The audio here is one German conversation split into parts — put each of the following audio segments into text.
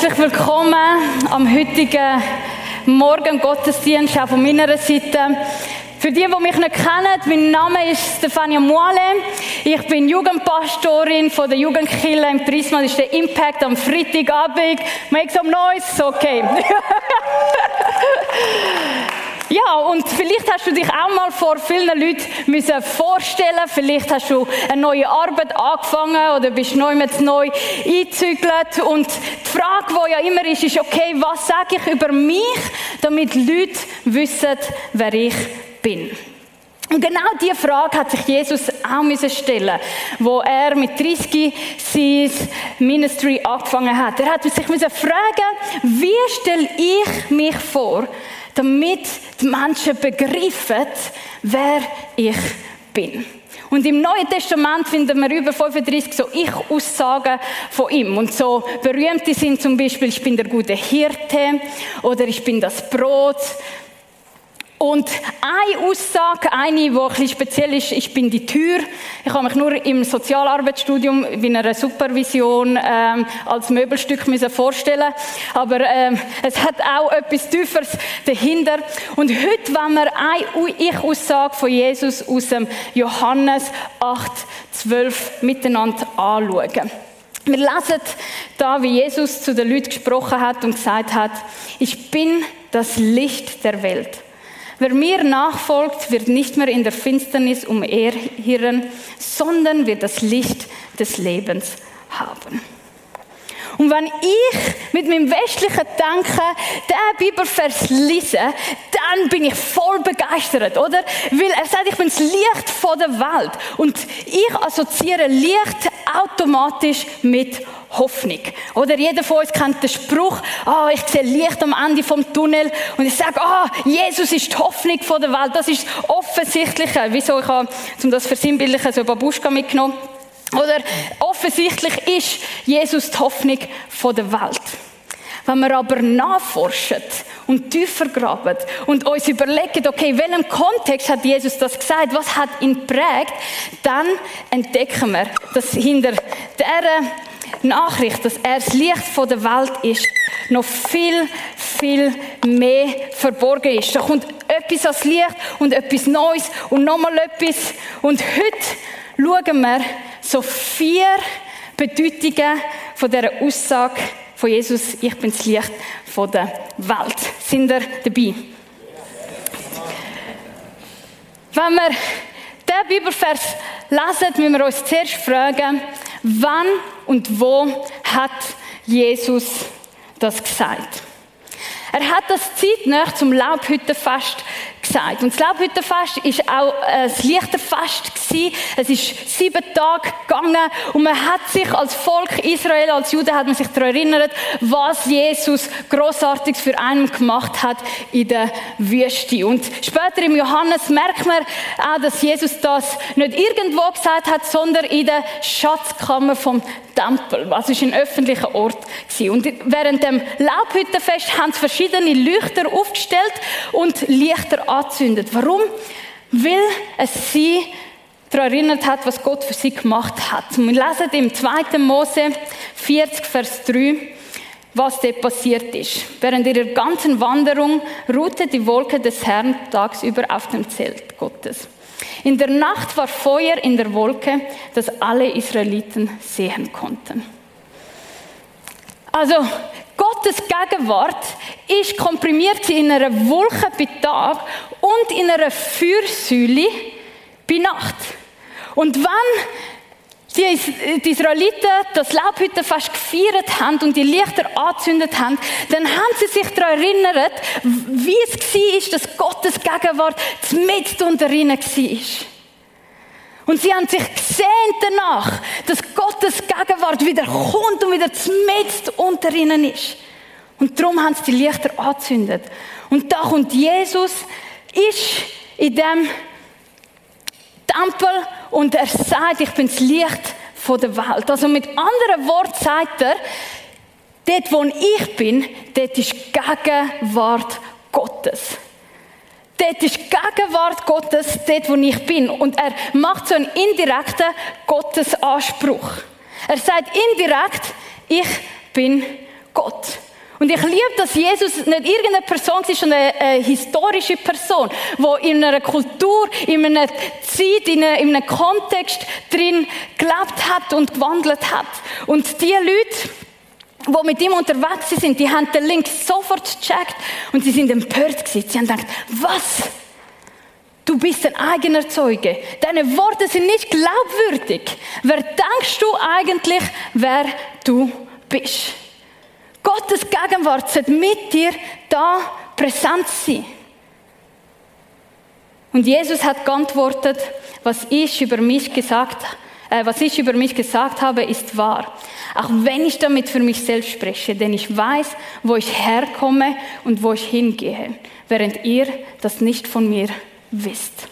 Herzlich willkommen am heutigen Morgen Gottesdienst, auch von meiner Seite. Für die, die mich nicht kennen, mein Name ist Stefania Muale. Ich bin Jugendpastorin von der Jugendkille im Prisma. Das ist der Impact am Freitagabend. Make some noise, okay. Ja, und vielleicht hast du dich auch mal vor vielen Leuten müssen vorstellen. Vielleicht hast du eine neue Arbeit angefangen oder bist neu mit neu eingezügelt. Und die Frage, die ja immer ist, ist, okay, was sage ich über mich, damit Leute wissen, wer ich bin. Und genau diese Frage hat sich Jesus auch müssen stellen, wo er mit 30 sein Ministry angefangen hat. Er hat sich müssen fragen, wie stelle ich mich vor, damit die Menschen begreifen, wer ich bin. Und im Neuen Testament finden wir über 35 so Ich-Aussagen von ihm. Und so berühmte sind zum Beispiel, ich bin der gute Hirte oder ich bin das Brot und eine Aussage, eine, die ein bisschen speziell ist, ich bin die Tür. Ich habe mich nur im Sozialarbeitsstudium in einer Supervision ähm, als Möbelstück müssen vorstellen Aber ähm, es hat auch etwas Tieferes dahinter. Und heute wollen wir eine Ich-Aussage von Jesus aus dem Johannes 8, 12 miteinander anschauen. Wir lesen da, wie Jesus zu den Leuten gesprochen hat und gesagt hat, ich bin das Licht der Welt. Wer mir nachfolgt, wird nicht mehr in der Finsternis umherhirren, sondern wird das Licht des Lebens haben. Und wenn ich mit meinem westlichen Denken den Bibelvers lese, dann bin ich voll begeistert, oder? Weil er sagt, ich bin das Licht von der Welt. Und ich assoziiere Licht automatisch mit Hoffnung. Oder jeder von uns kennt den Spruch, ah, ich sehe Licht am Ende vom Tunnel und ich sage, ah, Jesus ist die Hoffnung der Welt. Das ist das Offensichtliche. Wieso? Ich habe, um das versinnbildlichen, so Babuschka mitgenommen. Oder offensichtlich ist Jesus die Hoffnung der Welt. Wenn wir aber nachforschen und tiefer graben und uns überlegen, okay, in welchem Kontext hat Jesus das gesagt, was hat ihn prägt, dann entdecken wir, dass hinter dieser Nachricht, dass er das Licht der Welt ist, noch viel, viel mehr verborgen ist. Da kommt etwas als Licht und etwas Neues und nochmal etwas. Und heute schauen wir so vier Bedeutungen von dieser Aussage von Jesus, ich bin das Licht der Welt. Sind ihr dabei? Wenn wir diesen Bibelvers lesen, müssen wir uns zuerst fragen, wann und wo hat Jesus das gesagt? Er hat das zeitnah zum Laubhüttenfest gesagt. Und das Laubhüttenfest ist auch ein Lichterfest gewesen. Es ist sieben Tage gegangen und man hat sich als Volk Israel, als Jude, hat man sich daran erinnert, was Jesus Großartiges für einen gemacht hat in der Wüste. Und später im Johannes merkt man auch, dass Jesus das nicht irgendwo gesagt hat, sondern in der Schatzkammer vom Tempel. Also es war ein öffentlicher Ort. Und während dem Laubhüttenfest haben sie verschiedene Leuchter aufgestellt und Lichter angezündet. Warum? Weil es sie daran erinnert hat, was Gott für sie gemacht hat. Wir lesen im 2. Mose 40, Vers 3, was dort passiert ist. Während ihrer ganzen Wanderung ruhte die Wolke des Herrn tagsüber auf dem Zelt Gottes. In der Nacht war Feuer in der Wolke, das alle Israeliten sehen konnten. Also Gottes Gegenwart ist komprimiert in einer Wolke bei Tag und in einer Feuersäule bei Nacht. Und wenn die Israeliten das Laubhüttenfest gefeiert haben und die Lichter angezündet haben, dann haben sie sich daran erinnert, wie es war, dass Gottes Gegenwart mit unter ihnen war. Und sie haben sich gesehnt danach, dass Gottes Gegenwart wieder kommt und wieder mit unter ihnen ist. Und darum haben sie die Lichter angezündet. Und da kommt Jesus, ist in dem Tempel und er sagt, ich bin das Licht der Welt. Also mit anderen Worten sagt er, dort wo ich bin, dort ist Gegenwart Gottes. Dort ist Gegenwart Gottes, dort wo ich bin. Und er macht so einen indirekten Gottesanspruch. Er sagt indirekt, ich bin Gott. Und ich liebe, dass Jesus nicht irgendeine Person ist, sondern eine, eine historische Person, die in einer Kultur, in einer Zeit, in einem, in einem Kontext drin gelebt hat und gewandelt hat. Und die Leute, die mit ihm unterwegs sind, die haben den Link sofort gecheckt und sie sind empört gewesen. Sie haben gedacht, was? Du bist ein eigener Zeuge. Deine Worte sind nicht glaubwürdig. Wer denkst du eigentlich, wer du bist? Gottes Gegenwart sollte mit dir da präsent sein. Und Jesus hat geantwortet, was ich über mich gesagt, äh, was ich über mich gesagt habe, ist wahr. Auch wenn ich damit für mich selbst spreche, denn ich weiß, wo ich herkomme und wo ich hingehe, während ihr das nicht von mir wisst.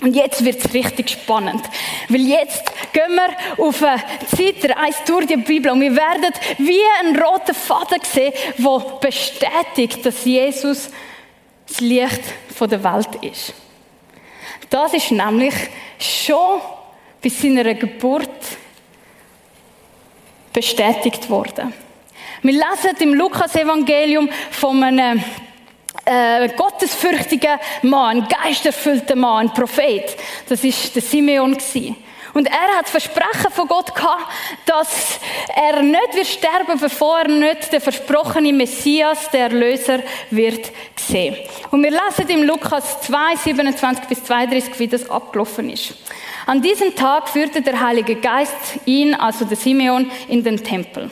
Und jetzt wird's richtig spannend, weil jetzt gehen wir auf eine Zeitreise durch die Bibel und wir werden wie einen roten Faden sehen, der bestätigt, dass Jesus das Licht der Welt ist. Das ist nämlich schon bei seiner Geburt bestätigt worden. Wir lesen im Lukas-Evangelium von einem äh, gottesfürchtiger Mann, ein geisterfüllter Mann, ein Prophet. Das ist der Simeon gewesen. Und er hat Versprechen von Gott gehabt, dass er nicht wird sterben, bevor er nicht den versprochenen Messias, der Erlöser, wird sehen. Und wir lesen im Lukas 2, 27 bis 32, wie das abgelaufen ist. An diesem Tag führte der Heilige Geist ihn, also der Simeon, in den Tempel.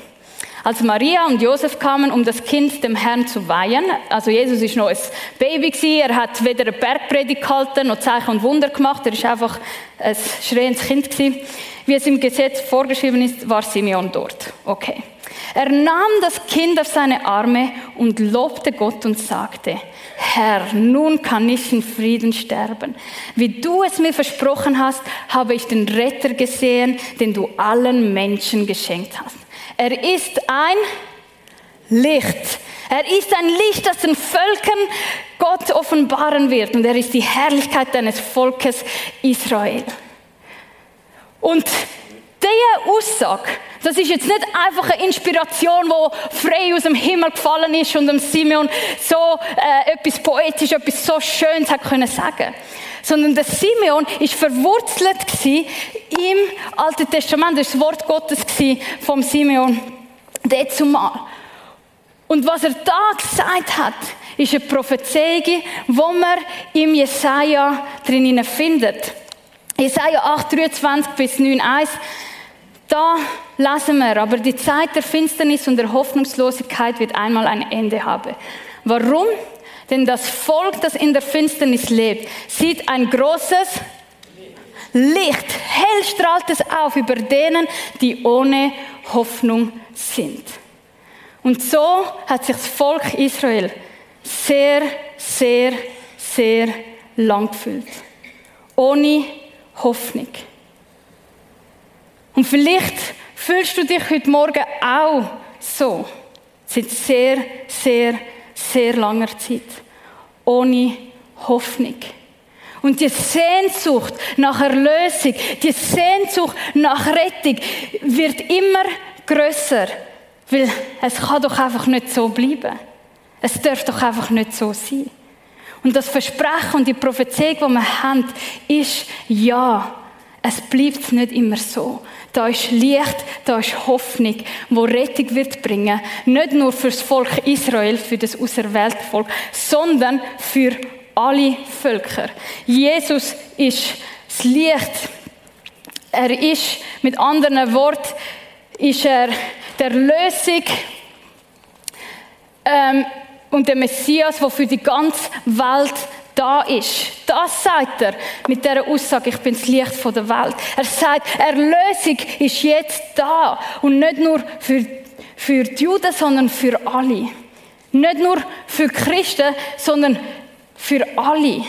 Als Maria und Josef kamen, um das Kind dem Herrn zu weihen, also Jesus ist noch ein Baby gewesen, er hat weder eine Bergpredigt gehalten, noch Zeichen und Wunder gemacht, er ist einfach ein schreiendes Kind gewesen. Wie es im Gesetz vorgeschrieben ist, war Simeon dort. Okay. Er nahm das Kind auf seine Arme und lobte Gott und sagte, Herr, nun kann ich in Frieden sterben. Wie du es mir versprochen hast, habe ich den Retter gesehen, den du allen Menschen geschenkt hast. Er ist ein Licht. Er ist ein Licht, das den Völkern Gott offenbaren wird. Und er ist die Herrlichkeit deines Volkes Israel. Und diese Aussage, das ist jetzt nicht einfach eine Inspiration, die frei aus dem Himmel gefallen ist und dem Simeon so äh, etwas poetisch, etwas so Schönes hat können sagen. Sondern der Simeon ist verwurzelt im Alten Testament, das, das Wort Gottes vom Simeon dazu mal. Und was er da gesagt hat, ist eine Prophezeiung, wo man im Jesaja drinnen findet. Jesaja 8, 23 bis 9, 1. Da lassen wir, aber die Zeit der Finsternis und der Hoffnungslosigkeit wird einmal ein Ende haben. Warum? Denn das Volk, das in der Finsternis lebt, sieht ein großes Licht. Hell strahlt es auf über denen, die ohne Hoffnung sind. Und so hat sich das Volk Israel sehr, sehr, sehr lang gefühlt. Ohne Hoffnung. Und vielleicht fühlst du dich heute Morgen auch so. Seit sehr, sehr, sehr langer Zeit. Ohne Hoffnung. Und die Sehnsucht nach Erlösung, die Sehnsucht nach Rettung wird immer größer. Weil es kann doch einfach nicht so bleiben. Es darf doch einfach nicht so sein. Und das Versprechen und die Prophezeiung, die wir haben, ist ja, es bleibt nicht immer so. Da ist Licht, da ist Hoffnung, wo Rettung wird bringen. Nicht nur für das Volk Israel, für das auserwählte Volk, sondern für alle Völker. Jesus ist das Licht. Er ist, mit anderen Worten, ist er der Lösung ähm, und der Messias, der für die ganze Welt da ist. Das sagt er mit der Aussage, ich bin das Licht der Welt. Er sagt, Erlösung ist jetzt da und nicht nur für, für die Juden, sondern für alle. Nicht nur für Christen, sondern für alle.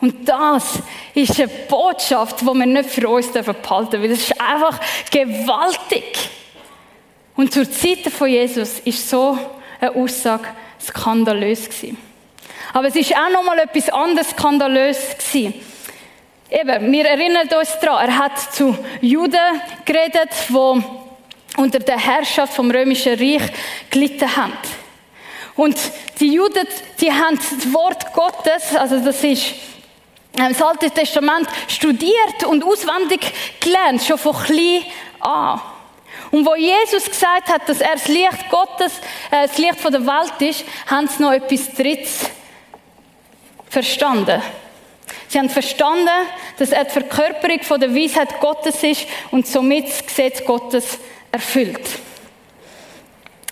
Und das ist eine Botschaft, die wir nicht für uns behalten dürfen, weil das ist einfach gewaltig. Und zur Zeit von Jesus ist so eine Aussage skandalös gewesen. Aber es ist auch noch mal etwas anderes skandalös gewesen. Eben, wir erinnern uns daran, er hat zu Juden geredet, wo unter der Herrschaft vom römischen Reich gelitten haben. Und die Juden, die haben das Wort Gottes, also das ist äh, das Alte Testament, studiert und auswendig gelernt, schon von klein an. Und wo Jesus gesagt hat, dass er das Licht Gottes, äh, das Licht der Welt ist, haben sie noch etwas Drittes verstanden. Sie haben verstanden, dass er die Verkörperung der Weisheit Gottes ist und somit das Gesetz Gottes erfüllt.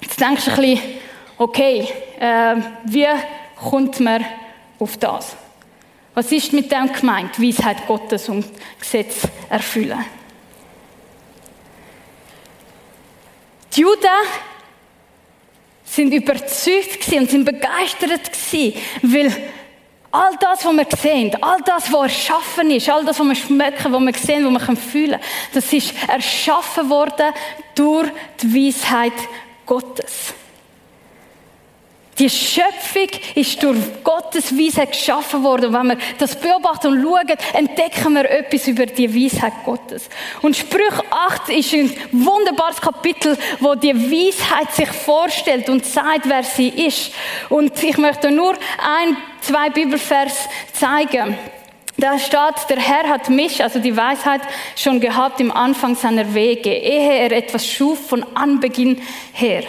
Jetzt denkst du ein bisschen, okay, äh, wie kommt man auf das? Was ist mit dem gemeint? Weisheit Gottes und Gesetz erfüllen. Die Juden sind überzeugt und sind begeistert weil All das, was wir sehen, all das, was erschaffen ist, all das, was wir schmecken, was wir sehen, was wir fühlen können, das ist erschaffen worden durch die Weisheit Gottes. Die Schöpfung ist durch Gottes Weisheit geschaffen worden. Und wenn wir das beobachten und schauen, entdecken wir etwas über die Weisheit Gottes. Und Sprüch 8 ist ein wunderbares Kapitel, wo die Weisheit sich vorstellt und sagt, wer sie ist. Und ich möchte nur ein, zwei Bibelvers zeigen. Da steht, der Herr hat mich, also die Weisheit, schon gehabt im Anfang seiner Wege, ehe er etwas schuf von Anbeginn her.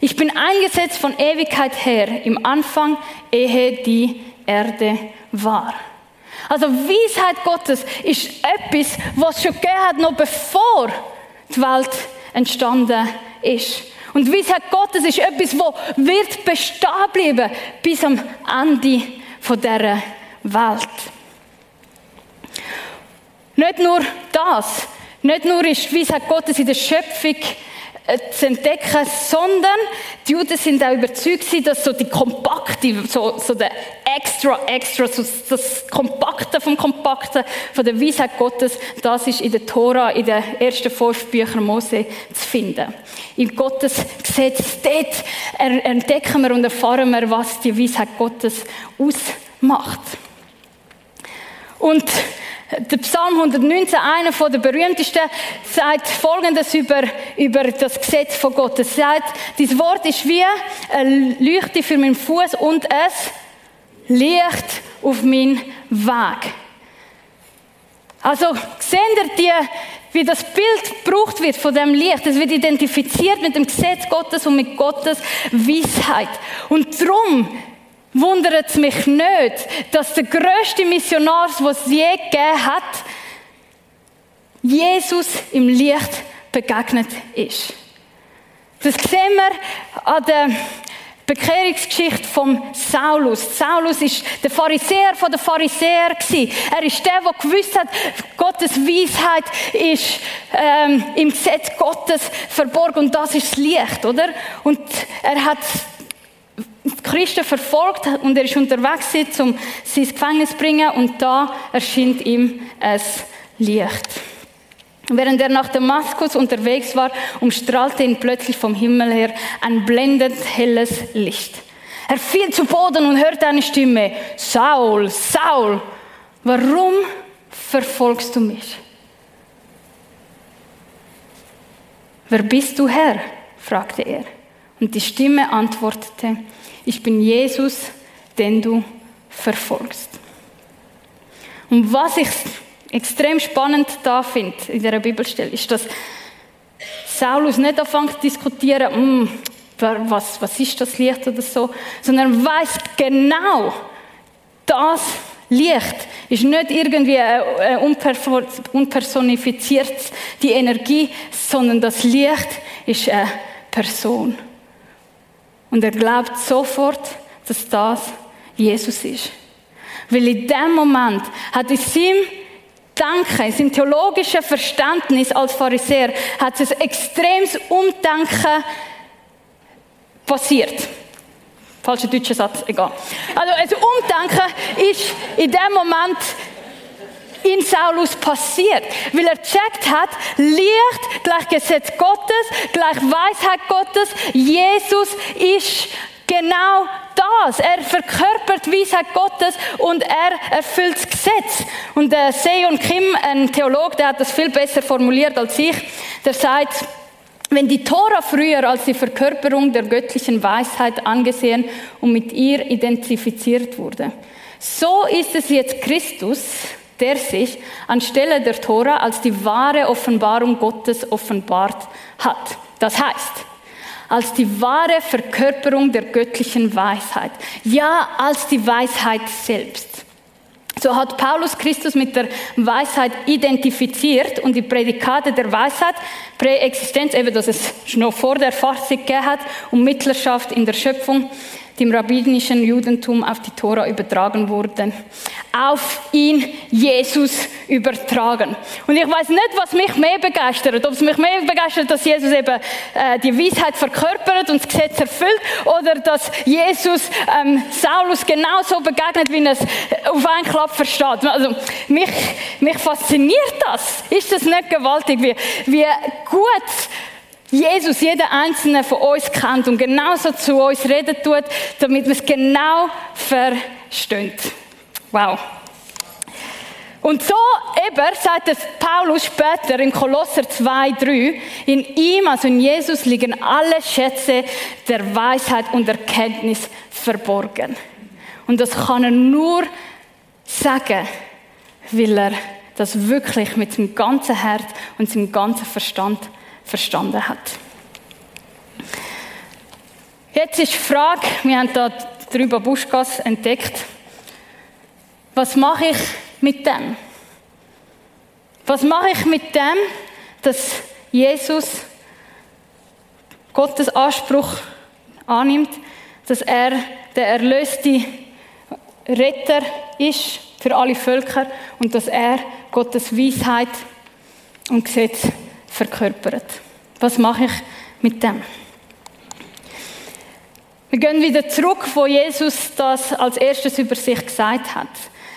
Ich bin eingesetzt von Ewigkeit her, im Anfang, ehe die Erde war. Also Weisheit Gottes ist etwas, was schon gegeben hat, noch bevor die Welt entstanden ist. Und Weisheit Gottes ist etwas, wo wird bestehen bleiben bis am Ende von dieser Welt. Nicht nur das, nicht nur ist Weisheit Gottes in der Schöpfung zu entdecken, sondern die Juden sind auch überzeugt dass so die kompakte, so, so der extra, extra, so das Kompakte vom Kompakten von der Weisheit Gottes, das ist in der Tora, in den ersten fünf Büchern Mose zu finden. In Gottes Gesetz, dort entdecken wir und erfahren wir, was die Weisheit Gottes ausmacht. Und der Psalm 119, einer von der berühmtesten, sagt Folgendes über, über das Gesetz von Gott. Es sagt, dieses Wort ist wie ein Leuchte für meinen Fuß und es Licht auf meinen Weg. Also, sehen ihr die, wie das Bild gebraucht wird von dem Licht? Es wird identifiziert mit dem Gesetz Gottes und mit Gottes Weisheit. Und darum wundert es mich nicht, dass der größte Missionar, was es je gegeben hat, Jesus im Licht begegnet ist. Das sehen wir an der Bekehrungsgeschichte von Saulus. Saulus ist der Pharisäer von der Pharisäer Er ist der, der gewusst hat, Gottes Weisheit ist ähm, im Gesetz Gottes verborgen und das ist das Licht, oder? Und er hat Christen verfolgt und er ist unterwegs, um sie ins Gefängnis zu bringen und da erscheint ihm ein Licht. Während er nach Damaskus unterwegs war, umstrahlte ihn plötzlich vom Himmel her ein blendend helles Licht. Er fiel zu Boden und hörte eine Stimme, Saul, Saul, warum verfolgst du mich? Wer bist du Herr? fragte er. Und die Stimme antwortete, ich bin Jesus, den du verfolgst. Und was ich extrem spannend da finde in der Bibelstelle, ist, dass Saulus nicht anfängt zu diskutieren, hm, was, was ist das Licht oder so, sondern weiß genau, das Licht ist nicht irgendwie eine unpersonifizierte Energie, sondern das Licht ist eine Person. Und er glaubt sofort, dass das Jesus ist. Weil in dem Moment hat in seinem Denken, in seinem theologischen Verständnis als Pharisäer, hat es ein extremes Umdenken passiert. Falscher deutscher Satz, egal. Also, ein Umdenken ist in dem Moment in Saulus passiert. Weil er checkt hat, Licht gleich Gesetz Gottes, gleich Weisheit Gottes. Jesus ist genau das. Er verkörpert Weisheit Gottes und er erfüllt das Gesetz. Und der Seon Kim, ein Theologe, der hat das viel besser formuliert als ich, der sagt, Wenn die Tora früher als die Verkörperung der göttlichen Weisheit angesehen und mit ihr identifiziert wurde, so ist es jetzt Christus, der sich anstelle der Tora als die wahre Offenbarung Gottes offenbart hat. Das heißt, als die wahre Verkörperung der göttlichen Weisheit. Ja, als die Weisheit selbst. So hat Paulus Christus mit der Weisheit identifiziert und die Prädikate der Weisheit, Präexistenz, eben, dass es noch vor der Fassung gegeben hat und Mittlerschaft in der Schöpfung, dem rabbinischen Judentum auf die Tora übertragen wurden. Auf ihn Jesus übertragen. Und ich weiß nicht, was mich mehr begeistert. Ob es mich mehr begeistert, dass Jesus eben äh, die Weisheit verkörpert und das Gesetz erfüllt, oder dass Jesus ähm, Saulus genauso begegnet, wie er es auf einen Klapp versteht. Also mich, mich fasziniert das. Ist das nicht gewaltig, wie, wie gut Jesus jeder einzelne von uns kennt und genauso zu uns reden tut, damit wir es genau verstehen. Wow. Und so eben sagt es Paulus später in Kolosser 2, 3, in ihm, also in Jesus, liegen alle Schätze der Weisheit und Erkenntnis verborgen. Und das kann er nur sagen, weil er das wirklich mit seinem ganzen Herz und seinem ganzen Verstand verstanden hat. Jetzt ist die Frage, wir haben da drüber Buschgas entdeckt, was mache ich mit dem? Was mache ich mit dem, dass Jesus Gottes Anspruch annimmt, dass er der erlöste Retter ist für alle Völker und dass er Gottes Weisheit und Gesetz verkörpert. Was mache ich mit dem? Wir gehen wieder zurück, wo Jesus das als erstes über sich gesagt hat.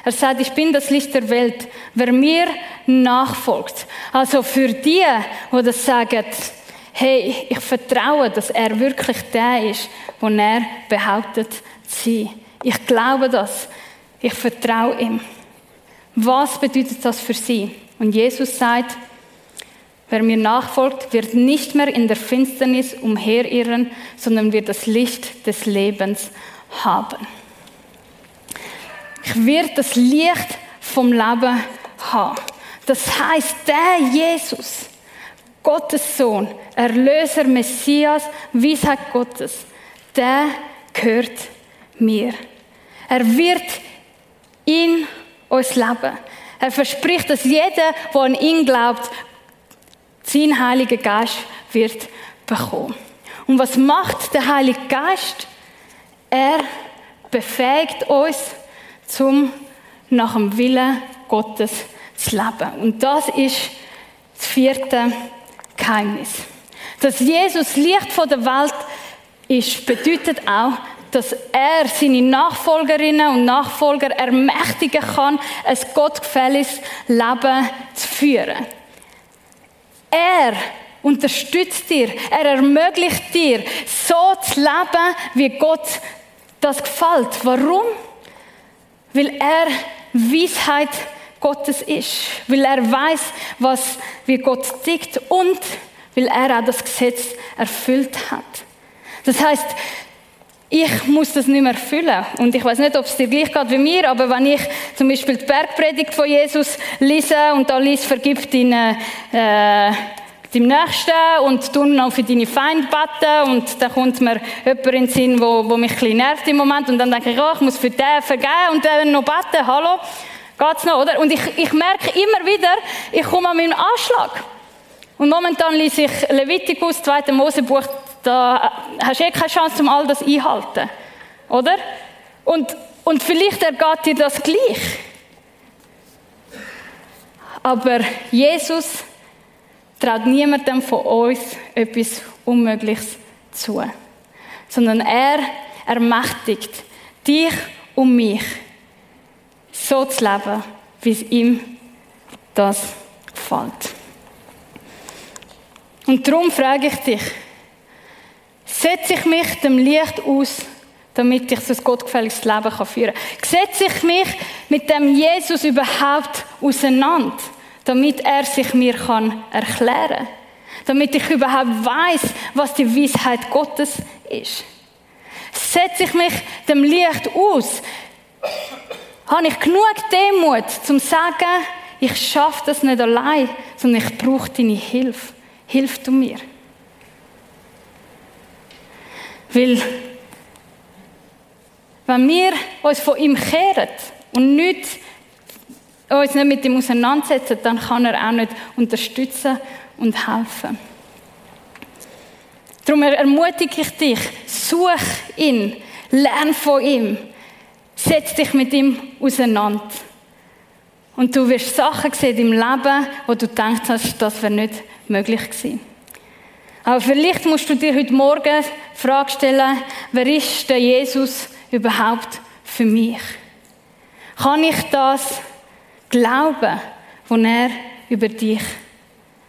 Er sagt, ich bin das Licht der Welt. Wer mir nachfolgt. Also für die, die das sagen, hey, ich vertraue, dass er wirklich der ist, wo er behauptet zu sein. Ich glaube das. Ich vertraue ihm. Was bedeutet das für sie? Und Jesus sagt, Wer mir nachfolgt, wird nicht mehr in der Finsternis umherirren, sondern wird das Licht des Lebens haben. Ich werde das Licht vom Leben haben. Das heißt, der Jesus, Gottes Sohn, Erlöser, Messias, Weisheit Gottes, der gehört mir. Er wird in uns leben. Er verspricht, dass jeder, der an ihn glaubt, sein Heiliger Geist wird bekommen. Und was macht der Heilige Geist? Er befähigt uns, zum nach dem Willen Gottes zu leben. Und das ist das vierte Geheimnis. Dass Jesus Licht von der Welt ist, bedeutet auch, dass er seine Nachfolgerinnen und Nachfolger ermächtigen kann, ein gottgefälliges Leben zu führen. Er unterstützt dir, er ermöglicht dir, so zu leben, wie Gott das gefällt. Warum? Weil er Weisheit Gottes ist, weil er weiß, was wie Gott tickt und weil er auch das Gesetz erfüllt hat. Das heißt, ich muss das nicht mehr erfüllen. Und ich weiß nicht, ob es dir gleich geht wie mir, aber wenn ich zum Beispiel die Bergpredigt von Jesus lese und da liest, vergib deinen, äh, deinem Nächsten und tu noch für deine Feinde beten und dann kommt mir jemand in den Sinn, wo, wo mich ein bisschen nervt im Moment und dann denke ich, oh, ich muss für den vergeben und dann noch beten, hallo, geht's noch, oder? Und ich, ich merke immer wieder, ich komme an meinen Anschlag. Und momentan lese ich Levitikus, 2. Mosebuch, da hast du eh keine Chance, um all das einhalten. Oder? Und, und vielleicht ergeht dir das gleich. Aber Jesus traut niemandem von uns etwas Unmögliches zu. Sondern er ermächtigt dich und mich, so zu leben, wie es ihm das gefällt. Und darum frage ich dich, setze ich mich dem Licht aus, damit ich so ein gottgefälliges Leben führen kann? Setze ich mich mit dem Jesus überhaupt auseinander, damit er sich mir kann erklären kann? damit ich überhaupt weiß, was die Weisheit Gottes ist. Setze ich mich dem Licht aus, habe ich genug Demut, zum zu sagen, ich schaffe das nicht allein, sondern ich brauche deine Hilfe. Hilf du mir. Weil, wenn wir uns von ihm kehren und nicht, uns nicht mit ihm auseinandersetzen, dann kann er auch nicht unterstützen und helfen. Darum ermutige ich dich, such ihn, lern von ihm, setz dich mit ihm auseinander. Und du wirst Sachen sehen im Leben, wo du denkst hast, das wäre nicht möglich gewesen. Aber vielleicht musst du dir heute Morgen die Frage stellen, wer ist der Jesus überhaupt für mich? Kann ich das glauben, was er über dich,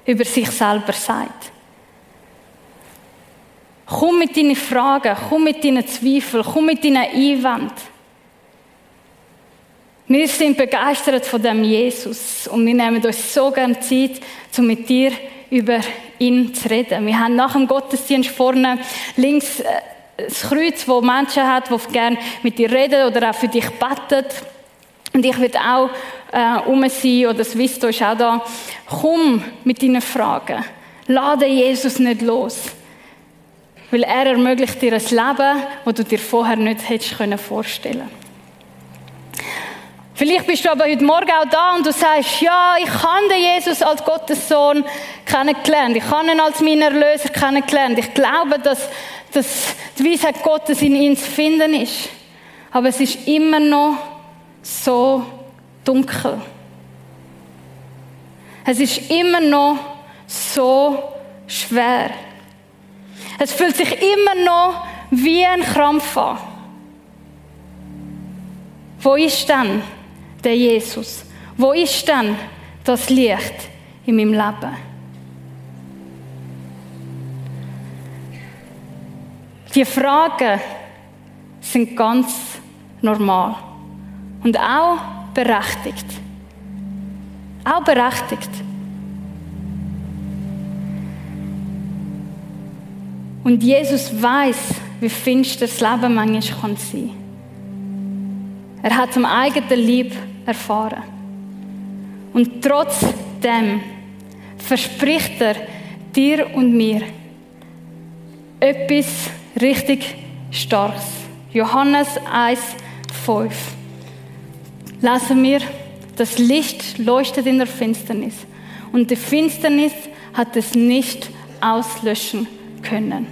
über sich selber sagt? Komm mit deinen Fragen, komm mit deinen Zweifeln, komm mit deinen Einwänden. Wir sind begeistert von dem Jesus und wir nehmen uns so gerne Zeit, um mit dir über ihn zu reden. Wir haben nach dem Gottesdienst vorne links äh, das Kreuz, wo Menschen hat, die gerne mit dir reden oder auch für dich beten. Und ich werde auch äh, um sein, oder das Visto ist auch da. Komm mit deinen Fragen. Lade Jesus nicht los. Weil er ermöglicht dir ein Leben, das du dir vorher nicht hättest vorstellen können. Vielleicht bist du aber heute Morgen auch da und du sagst, ja, ich habe den Jesus als Gottes Sohn kennengelernt. Ich habe ihn als meinen Erlöser kennengelernt. Ich glaube, dass, dass die Weisheit Gottes in ihm zu finden ist. Aber es ist immer noch so dunkel. Es ist immer noch so schwer. Es fühlt sich immer noch wie ein Krampf an. Wo ist denn der Jesus? Wo ist denn das Licht in meinem Leben? Die Fragen sind ganz normal und auch berechtigt. Auch berechtigt. Und Jesus weiß, wie finster das Leben manchmal sein kann. Er hat zum eigenen Lieb erfahren. Und trotzdem verspricht er dir und mir etwas richtig Starkes. Johannes 1, 5. Lesen wir, das Licht leuchtet in der Finsternis und die Finsternis hat es nicht auslöschen können.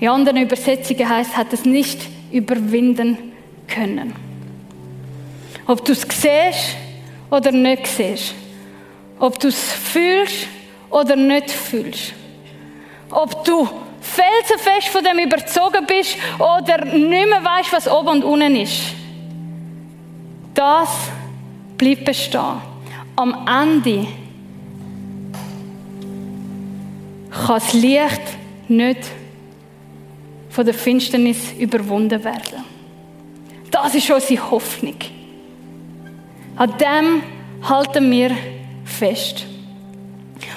In anderen Übersetzungen heißt, hat es nicht überwinden können. Ob du es siehst oder nicht siehst. Ob du es fühlst oder nicht fühlst. Ob du felsenfest von dem überzogen bist oder nicht mehr weißt, was oben und unten ist. Das bleibt bestehen. Am Ende kann das Licht nicht von der Finsternis überwunden werden. Das ist unsere Hoffnung. An dem halten wir fest.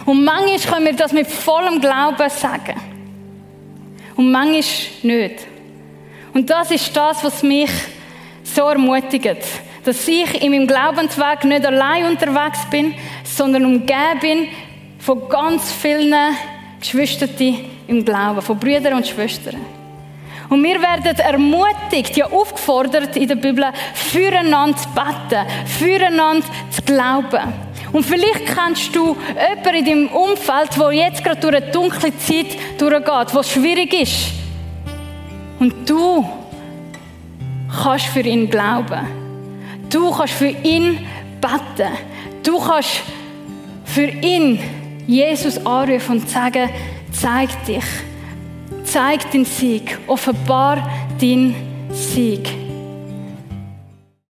Und manchmal können wir das mit vollem Glauben sagen. Und manchmal nicht. Und das ist das, was mich so ermutigt. Dass ich in meinem Glaubensweg nicht allein unterwegs bin, sondern umgeben bin von ganz vielen Geschwistern im Glauben, von Brüdern und Schwestern. Und wir werden ermutigt, ja aufgefordert in der Bibel, füreinander zu beten, füreinander zu glauben. Und vielleicht kennst du jemanden in deinem Umfeld, der jetzt gerade durch eine dunkle Zeit durchgeht, wo schwierig ist. Und du kannst für ihn glauben. Du kannst für ihn beten. Du kannst für ihn Jesus anrufen und sagen, zeig dich zeig den Sieg, offenbar den Sieg.